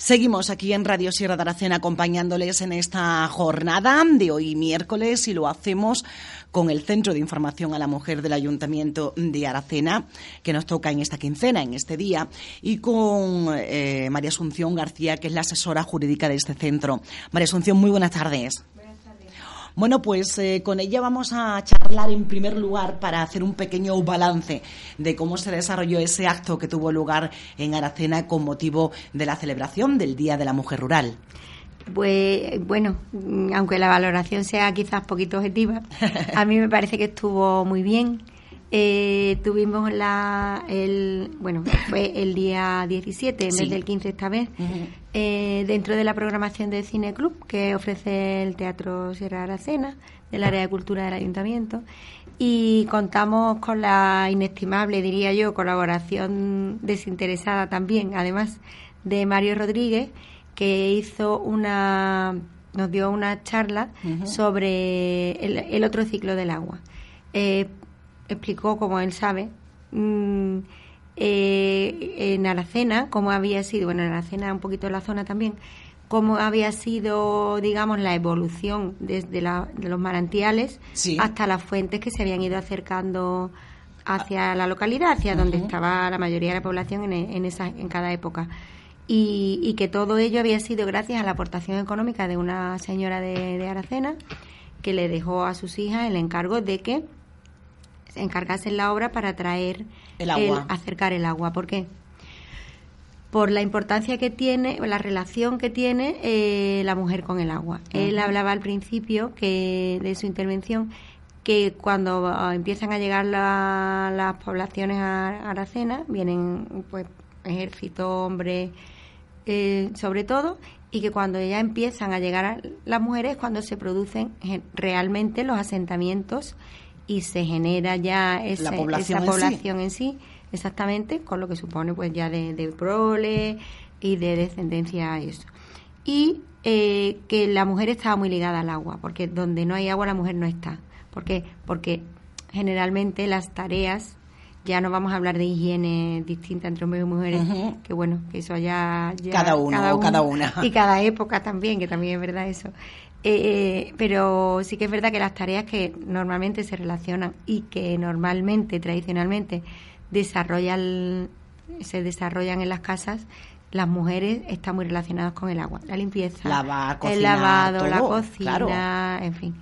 Seguimos aquí en Radio Sierra de Aracena acompañándoles en esta jornada de hoy miércoles y lo hacemos con el Centro de Información a la Mujer del Ayuntamiento de Aracena, que nos toca en esta quincena, en este día, y con eh, María Asunción García, que es la asesora jurídica de este centro. María Asunción, muy buenas tardes. Bueno, pues eh, con ella vamos a charlar en primer lugar para hacer un pequeño balance de cómo se desarrolló ese acto que tuvo lugar en Aracena con motivo de la celebración del Día de la Mujer Rural. Pues bueno, aunque la valoración sea quizás poquito objetiva, a mí me parece que estuvo muy bien. Eh, tuvimos la, el, bueno, fue el día 17 en vez del 15 esta vez, eh, dentro de la programación del Cine Club que ofrece el Teatro Sierra Aracena, del área de cultura del Ayuntamiento, y contamos con la inestimable, diría yo, colaboración desinteresada también, además de Mario Rodríguez, que hizo una, nos dio una charla sobre el, otro ciclo del agua. Eh, explicó, como él sabe, mm, eh, en Aracena, cómo había sido, bueno, en Aracena un poquito en la zona también, cómo había sido, digamos, la evolución desde los manantiales hasta las fuentes que se habían ido acercando hacia la localidad, hacia donde estaba la mayoría de la población en, esa, en cada época. Y, que todo ello había sido gracias a la aportación económica de una señora de, de Aracena que le dejó a sus hijas el encargo de que encargarse en la obra para traer el agua, acercar el agua. ¿Por qué? Por la importancia que tiene, la relación que tiene eh, la mujer con el agua. Él hablaba al principio que de su intervención que cuando ah, empiezan a llegar las poblaciones a Aracena, vienen pues ejército, hombres, eh, sobre todo, y que cuando ya empiezan a llegar las mujeres, cuando se producen realmente los asentamientos y se genera ya esa población en sí. exactamente, con lo que supone pues ya de, de prole y de descendencia eso. Y eh, que la mujer estaba muy ligada al agua, porque donde no hay agua la mujer no está. ¿Por qué? Porque generalmente las tareas, ya no vamos a hablar de higiene distinta entre hombres y mujeres, que bueno, que eso ya... cada, uno, cada uno, cada una. Y cada época también, que también es verdad eso. Eh, pero sí que es verdad que las tareas que normalmente se relacionan y que normalmente, tradicionalmente, desarrollan, se desarrollan en las casas, las mujeres están muy relacionadas con el agua, la limpieza, el lavado, la cocina, en fin.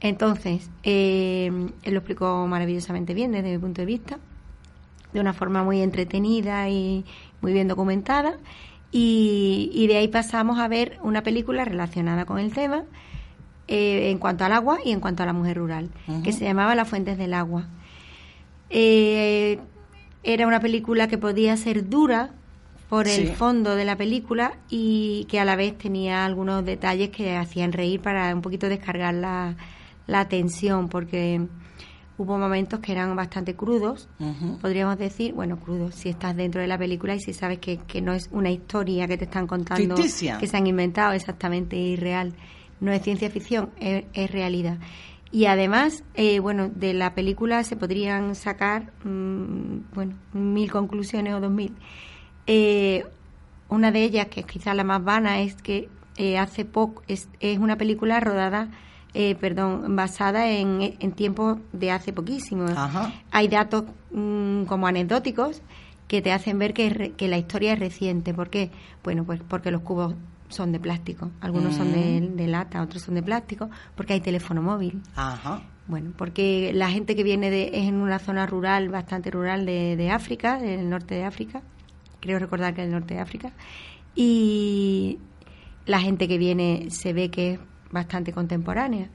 Entonces, eh, él lo explicó maravillosamente bien desde mi punto de vista, de una forma muy entretenida y muy bien documentada. Y, de ahí pasamos a ver una película relacionada con el tema eh, en cuanto al agua y en cuanto a la mujer rural, que se llamaba Las Fuentes del Agua. Eh, era una película que podía ser dura por el fondo de la película y que a la vez tenía algunos detalles que hacían reír para un poquito descargar la, la tensión, porque hubo momentos que eran bastante crudos, podríamos decir, bueno, crudos, si estás dentro de la película y si sabes que, que no es una historia que te están contando, que se han inventado exactamente irreal, no es ciencia ficción, es, realidad. Y además, eh, bueno, de la película se podrían sacar, mm, bueno, mil conclusiones o dos mil. Eh, una de ellas, que es quizás la más vana, es que eh, hace poco, es, es una película rodada eh, perdón, basada en, en tiempos de hace poquísimo. Hay datos mm, como anecdóticos que te hacen ver que, que, la historia es reciente. ¿Por qué? Bueno, pues porque los cubos son de plástico. Algunos son de, mm. lata, otros son de plástico, porque hay teléfono móvil. Bueno, porque la gente que viene de, es en una zona rural, bastante rural de, de África, del norte de África, creo recordar que es del norte de África, y la gente que viene se ve que es bastante contemporánea.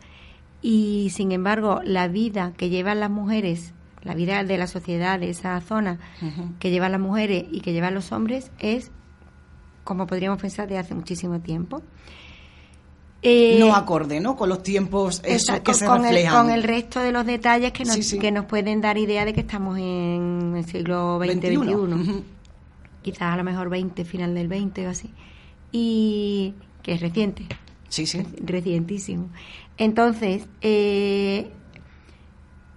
Y sin embargo, la vida que llevan las mujeres, la vida de la sociedad de esa zona que llevan las mujeres y que llevan los hombres es, como podríamos pensar, de hace muchísimo tiempo. Eh, no acorde, ¿no? Con los tiempos que se con El, con el resto de los detalles que nos, que nos pueden dar idea de que estamos en el siglo XX, XXI. Quizás a lo mejor 20, final del 20 o así. Y que es reciente. Sí, sí. Recientísimo. Entonces, eh,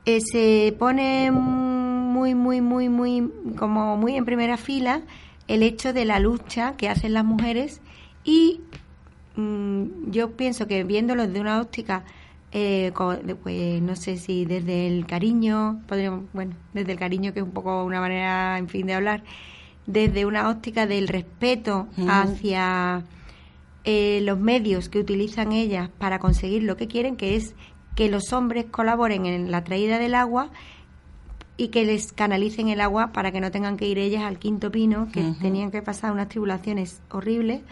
eh, se pone muy, muy, muy, muy, como muy en primera fila el hecho de la lucha que hacen las mujeres y mm, yo pienso que viéndolo desde una óptica eh, pues no sé si desde el cariño, podríamos, bueno, desde el cariño que es un poco una manera, en fin, de hablar, desde una óptica del respeto hacia eh, los medios que utilizan ellas para conseguir lo que quieren, que es que los hombres colaboren en la traída del agua y que les canalicen el agua para que no tengan que ir ellas al quinto pino, que tenían que pasar unas tribulaciones horribles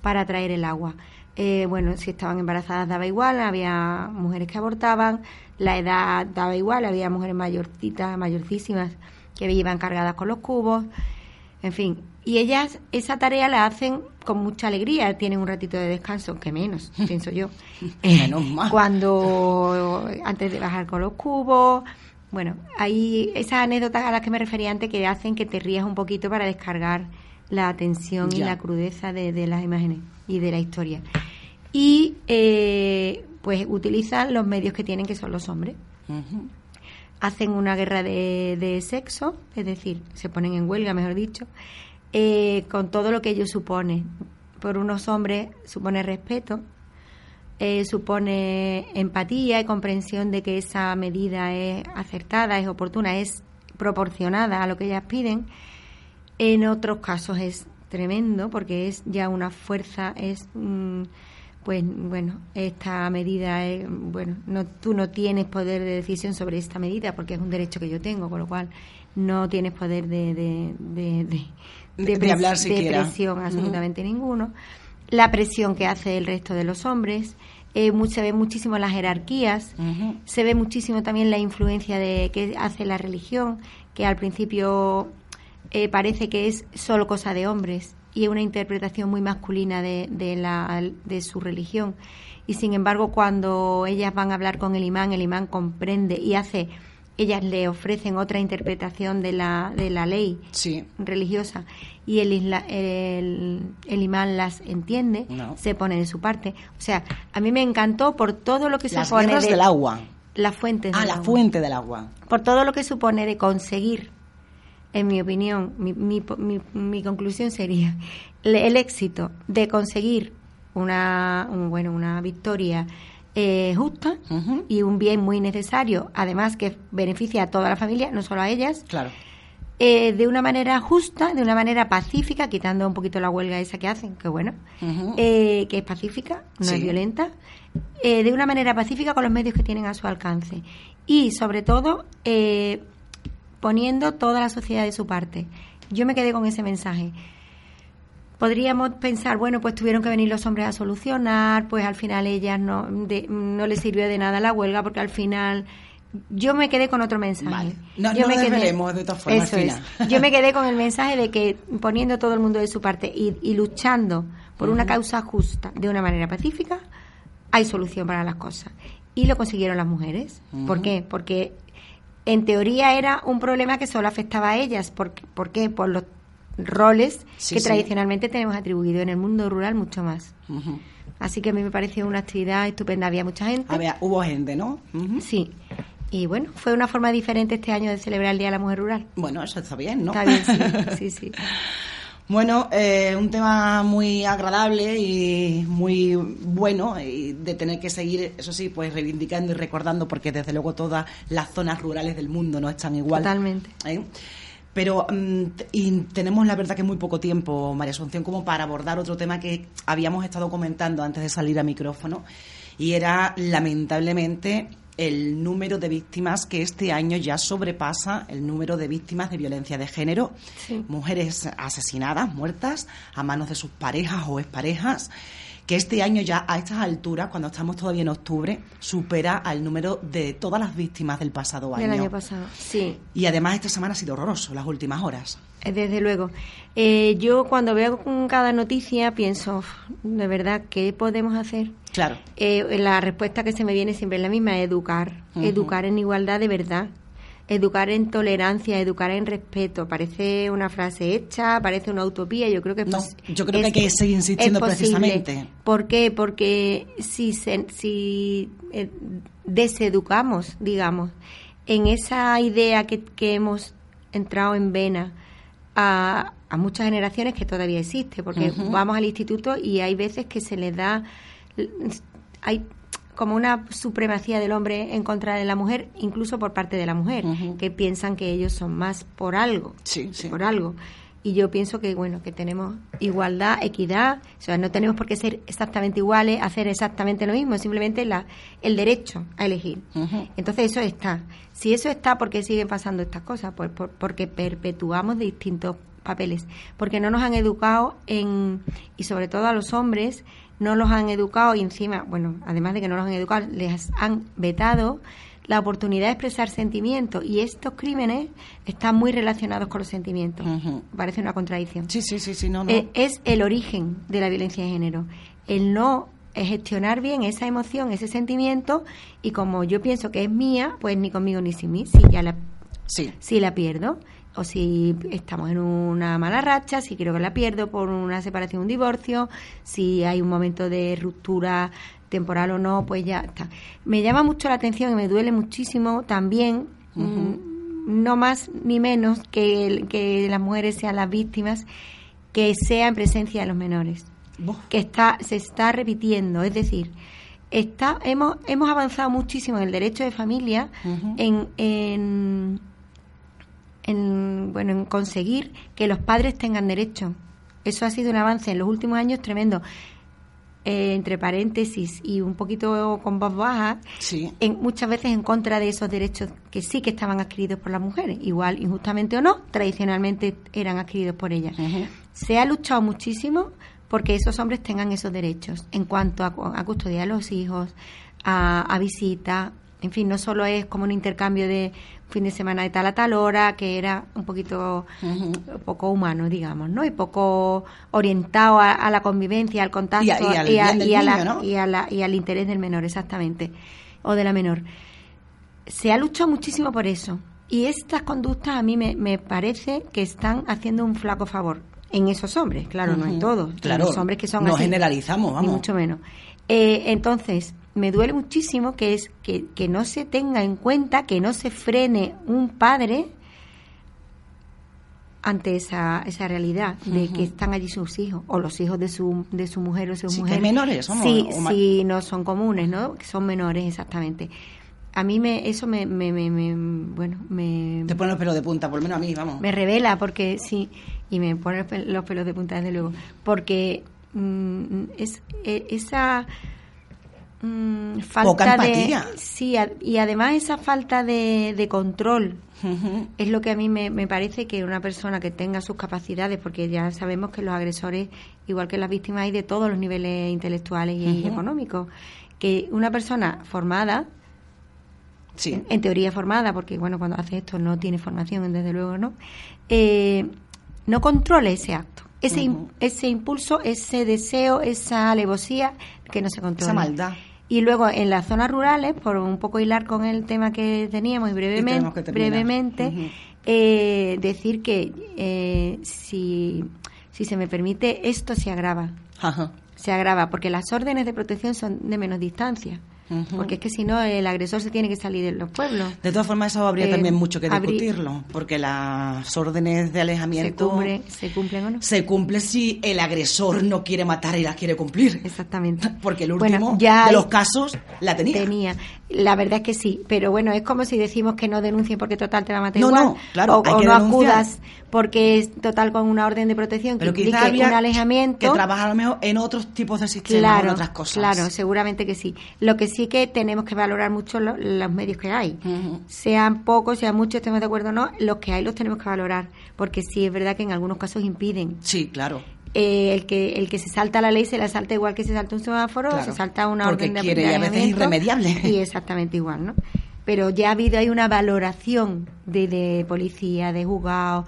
para traer el agua. Eh, bueno, si estaban embarazadas daba igual, había mujeres que abortaban, la edad daba igual, había mujeres mayorcitas, mayorcísimas que iban cargadas con los cubos, en fin. Y ellas esa tarea la hacen con mucha alegría, tienen un ratito de descanso, que menos, pienso yo. menos mal. Cuando, antes de bajar con los cubos, bueno, hay esas anécdotas a las que me refería antes que hacen que te rías un poquito para descargar la tensión y la crudeza de las imágenes y de la historia. Y eh, pues utilizan los medios que tienen, que son los hombres. Hacen una guerra de, sexo, es decir, se ponen en huelga, mejor dicho, eh, con todo lo que ello supone. Por unos hombres supone respeto, eh, supone empatía y comprensión de que esa medida es acertada, es oportuna, es proporcionada a lo que ellas piden. En otros casos es tremendo porque es ya una fuerza, es mm, pues bueno, esta medida es, bueno, no tú no tienes poder de decisión sobre esta medida porque es un derecho que yo tengo, con lo cual no tienes poder de de, de, de, hablar presión absolutamente ninguno. La presión que hace el resto de los hombres, eh, se ve muchísimo las jerarquías, se ve muchísimo también la influencia de que hace la religión, que al principio eh, parece que es solo cosa de hombres y es una interpretación muy masculina de, de, la, de su religión. Y sin embargo, cuando ellas van a hablar con el imán, el imán comprende y hace, ellas le ofrecen otra interpretación de la, de la ley religiosa y el, el, el, imán las entiende, se pone de su parte. O sea, a mí me encantó por todo lo que Las supone. del agua. La fuente del ah, la fuente del agua. Por todo lo que supone de conseguir en mi opinión, mi, mi, mi, conclusión sería el, éxito de conseguir una, bueno, una victoria eh, justa y un bien muy necesario, además que beneficia a toda la familia, no solo a ellas. Claro. Eh, de una manera justa, de una manera pacífica, quitando un poquito la huelga esa que hacen, que bueno, eh, que es pacífica, no es violenta, de una manera pacífica con los medios que tienen a su alcance. Y sobre todo, poniendo toda la sociedad de su parte. Yo me quedé con ese mensaje. Podríamos pensar, bueno, pues tuvieron que venir los hombres a solucionar, pues al final ellas no, no les sirvió de nada la huelga, porque al final yo me quedé con otro mensaje. No, yo me quedé, de todas formas. Yo me quedé con el mensaje de que poniendo todo el mundo de su parte y, luchando por una causa justa de una manera pacífica, hay solución para las cosas. Y lo consiguieron las mujeres. ¿Por qué? Porque en teoría era un problema que solo afectaba a ellas. ¿Por, ¿por qué? Por los roles que tradicionalmente tenemos atribuido en el mundo rural mucho más. Así que a mí me pareció una actividad estupenda. Había mucha gente. Había, hubo gente, ¿no? Sí. Y bueno, fue una forma diferente este año de celebrar el Día de la Mujer Rural. Bueno, eso está bien, ¿no? Está bien, sí, sí. sí. Bueno, eh, un tema muy agradable y muy bueno y de tener que seguir, eso sí, pues reivindicando y recordando, porque desde luego todas las zonas rurales del mundo no están igual. Totalmente. ¿eh? Pero mm, y tenemos la verdad que muy poco tiempo, María Asunción, como para abordar otro tema que habíamos estado comentando antes de salir a micrófono y era lamentablemente el número de víctimas que este año ya sobrepasa el número de víctimas de violencia de género, mujeres asesinadas, muertas a manos de sus parejas o exparejas, que este año ya a estas alturas, cuando estamos todavía en octubre, supera al número de todas las víctimas del pasado año. Del año pasado, sí. Y además esta semana ha sido horroroso, las últimas horas. Eh, desde luego. Eh, yo cuando veo cada noticia pienso, de verdad, ¿qué podemos hacer? Claro. Eh, la respuesta que se me viene siempre es la misma, educar. Educar en igualdad de verdad. Educar en tolerancia, educar en respeto. Parece una frase hecha, parece una utopía. Yo creo que no, yo creo que hay que seguir insistiendo precisamente. ¿Por qué? Porque si, si deseducamos, digamos, en esa idea que, que hemos entrado en vena, a, a muchas generaciones que todavía existe, porque vamos al instituto y hay veces que se les da, hay como una supremacía del hombre en contra de la mujer, incluso por parte de la mujer, que piensan que ellos son más por algo, sí, sí. por algo. Y yo pienso que bueno, que tenemos igualdad, equidad, o sea, no tenemos por qué ser exactamente iguales, hacer exactamente lo mismo, simplemente la, el derecho a elegir. Entonces eso está. Si eso está, ¿por qué siguen pasando estas cosas? Pues porque perpetuamos distintos papeles, porque no nos han educado en, y sobre todo a los hombres, no los han educado y encima, bueno, además de que no los han educado, les han vetado la oportunidad de expresar sentimientos y estos crímenes están muy relacionados con los sentimientos. Parece una contradicción. Sí, sí, sí, sí no, no. Eh, es el origen de la violencia de género. El no gestionar bien esa emoción, ese sentimiento y como yo pienso que es mía, pues ni conmigo ni sin mí, si ya la, sí. si la pierdo o si estamos en una mala racha, si creo que la pierdo por una separación, un divorcio, si hay un momento de ruptura temporal o no, pues ya está. Me llama mucho la atención y me duele muchísimo también, mm, no más ni menos que, que las mujeres sean las víctimas, que sea en presencia de los menores, que está se está repitiendo, es decir, está hemos hemos avanzado muchísimo en el derecho de familia, en, en en, bueno, en conseguir que los padres tengan derecho. Eso ha sido un avance en los últimos años tremendo. Eh, entre paréntesis y un poquito con voz baja, en, muchas veces en contra de esos derechos que sí que estaban adquiridos por las mujeres, igual injustamente o no, tradicionalmente eran adquiridos por ellas. Se ha luchado muchísimo porque esos hombres tengan esos derechos en cuanto a, a custodia de los hijos, a, a visita, en fin, no solo es como un intercambio de fin de semana de tal a tal hora, que era un poquito poco humano, digamos, ¿no? Y poco orientado a, la convivencia, al contacto y, al interés del menor, exactamente, o de la menor. Se ha luchado muchísimo por eso. Y estas conductas a mí me, parece que están haciendo un flaco favor en esos hombres, claro, no en todos. Claro, los hombres que son no generalizamos, vamos. Ni mucho menos. Eh, entonces, me duele muchísimo que es que, que, no se tenga en cuenta, que no se frene un padre ante esa, esa realidad de que están allí sus hijos o los hijos de su, de su mujer o su sí, mujer. menores somos. Sí, sí, no son comunes, ¿no? Son menores, exactamente. A mí me, eso me, me, me, bueno, me... Te pone los pelos de punta, por lo menos a mí, vamos. Me revela porque, sí, y me pone los pelos de punta desde luego, porque mm, es e, esa Mm, falta de sí y además esa falta de, control es lo que a mí me, parece que una persona que tenga sus capacidades porque ya sabemos que los agresores igual que las víctimas hay de todos los niveles intelectuales y económicos. Que una persona formada sí. en, teoría formada porque bueno cuando hace esto no tiene formación desde luego no eh, no controle ese acto. Ese, ese impulso, ese deseo, esa alevosía que no se controla. Esa maldad. Y luego en las zonas rurales, por un poco hilar con el tema que teníamos y brevemente, brevemente eh, decir que eh, si, si se me permite, esto se agrava. Se agrava, porque las órdenes de protección son de menos distancia. Porque es que si no, el agresor se tiene que salir de los pueblos. De todas formas, eso habría eh, también mucho que discutirlo, porque las órdenes de alejamiento... ¿Se, cumple, ¿Se cumplen o no? Se cumple si el agresor no quiere matar y las quiere cumplir. Exactamente. Porque el último de los casos la tenía. Tenía. La verdad es que sí, pero bueno, es como si decimos que no denuncien porque total te va a matar no, igual. No, claro, o, no acudas porque es total con una orden de protección que pero implique un alejamiento. Que trabaja a lo mejor en otros tipos de sistemas, claro, en otras cosas. Claro, seguramente que sí. Lo que sí que tenemos que valorar mucho los medios que hay. Sean pocos, sean muchos, estemos de acuerdo o no, los que hay los tenemos que valorar, porque sí es verdad que en algunos casos impiden. Sí, claro. Eh, el que el que se salta la ley se la salta igual que se salta un semáforo, se salta una orden de quiere, y a veces irremediable. Y exactamente igual, ¿no? Pero ya ha habido hay una valoración de, de policía, de juzgados,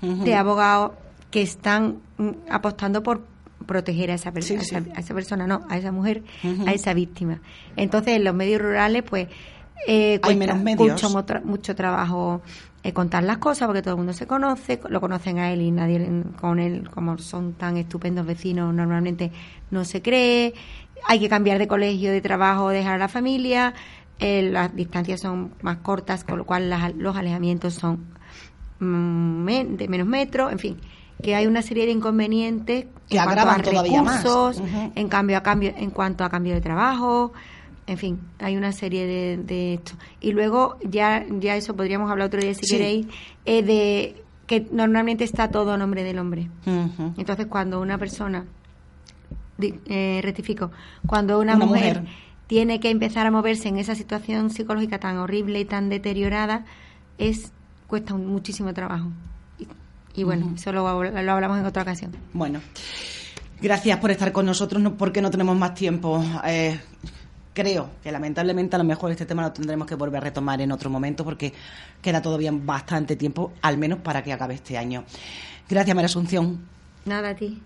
de abogados que están mm, apostando por proteger a esa, persona, a, esa, persona, no, a esa mujer, a esa víctima. Entonces, en los medios rurales, pues, eh, hay menos medios. Mucho, mucho trabajo eh, contar las cosas porque todo el mundo se conoce, lo conocen a él y nadie con él, como son tan estupendos vecinos, normalmente no se cree. Hay que cambiar de colegio, de trabajo, dejar a la familia. Eh, las distancias son más cortas, con lo cual los alejamientos son mm, de menos metros, en fin, que hay una serie de inconvenientes que en agravan cuanto a recursos, en cambio a cambio en cuanto a cambio de trabajo, en fin, hay una serie de, de esto. Y luego ya ya eso podríamos hablar otro día si queréis eh, de que normalmente está todo a nombre del hombre. Entonces cuando una persona eh, rectifico, cuando una, mujer, tiene que empezar a moverse en esa situación psicológica tan horrible y tan deteriorada, es cuesta muchísimo trabajo. Y, bueno, eso lo, hablamos en otra ocasión. Bueno, gracias por estar con nosotros, porque no tenemos más tiempo. Eh, creo que lamentablemente a lo mejor este tema lo tendremos que volver a retomar en otro momento porque queda todavía bastante tiempo, al menos para que acabe este año. Gracias, María Asunción. Nada a ti.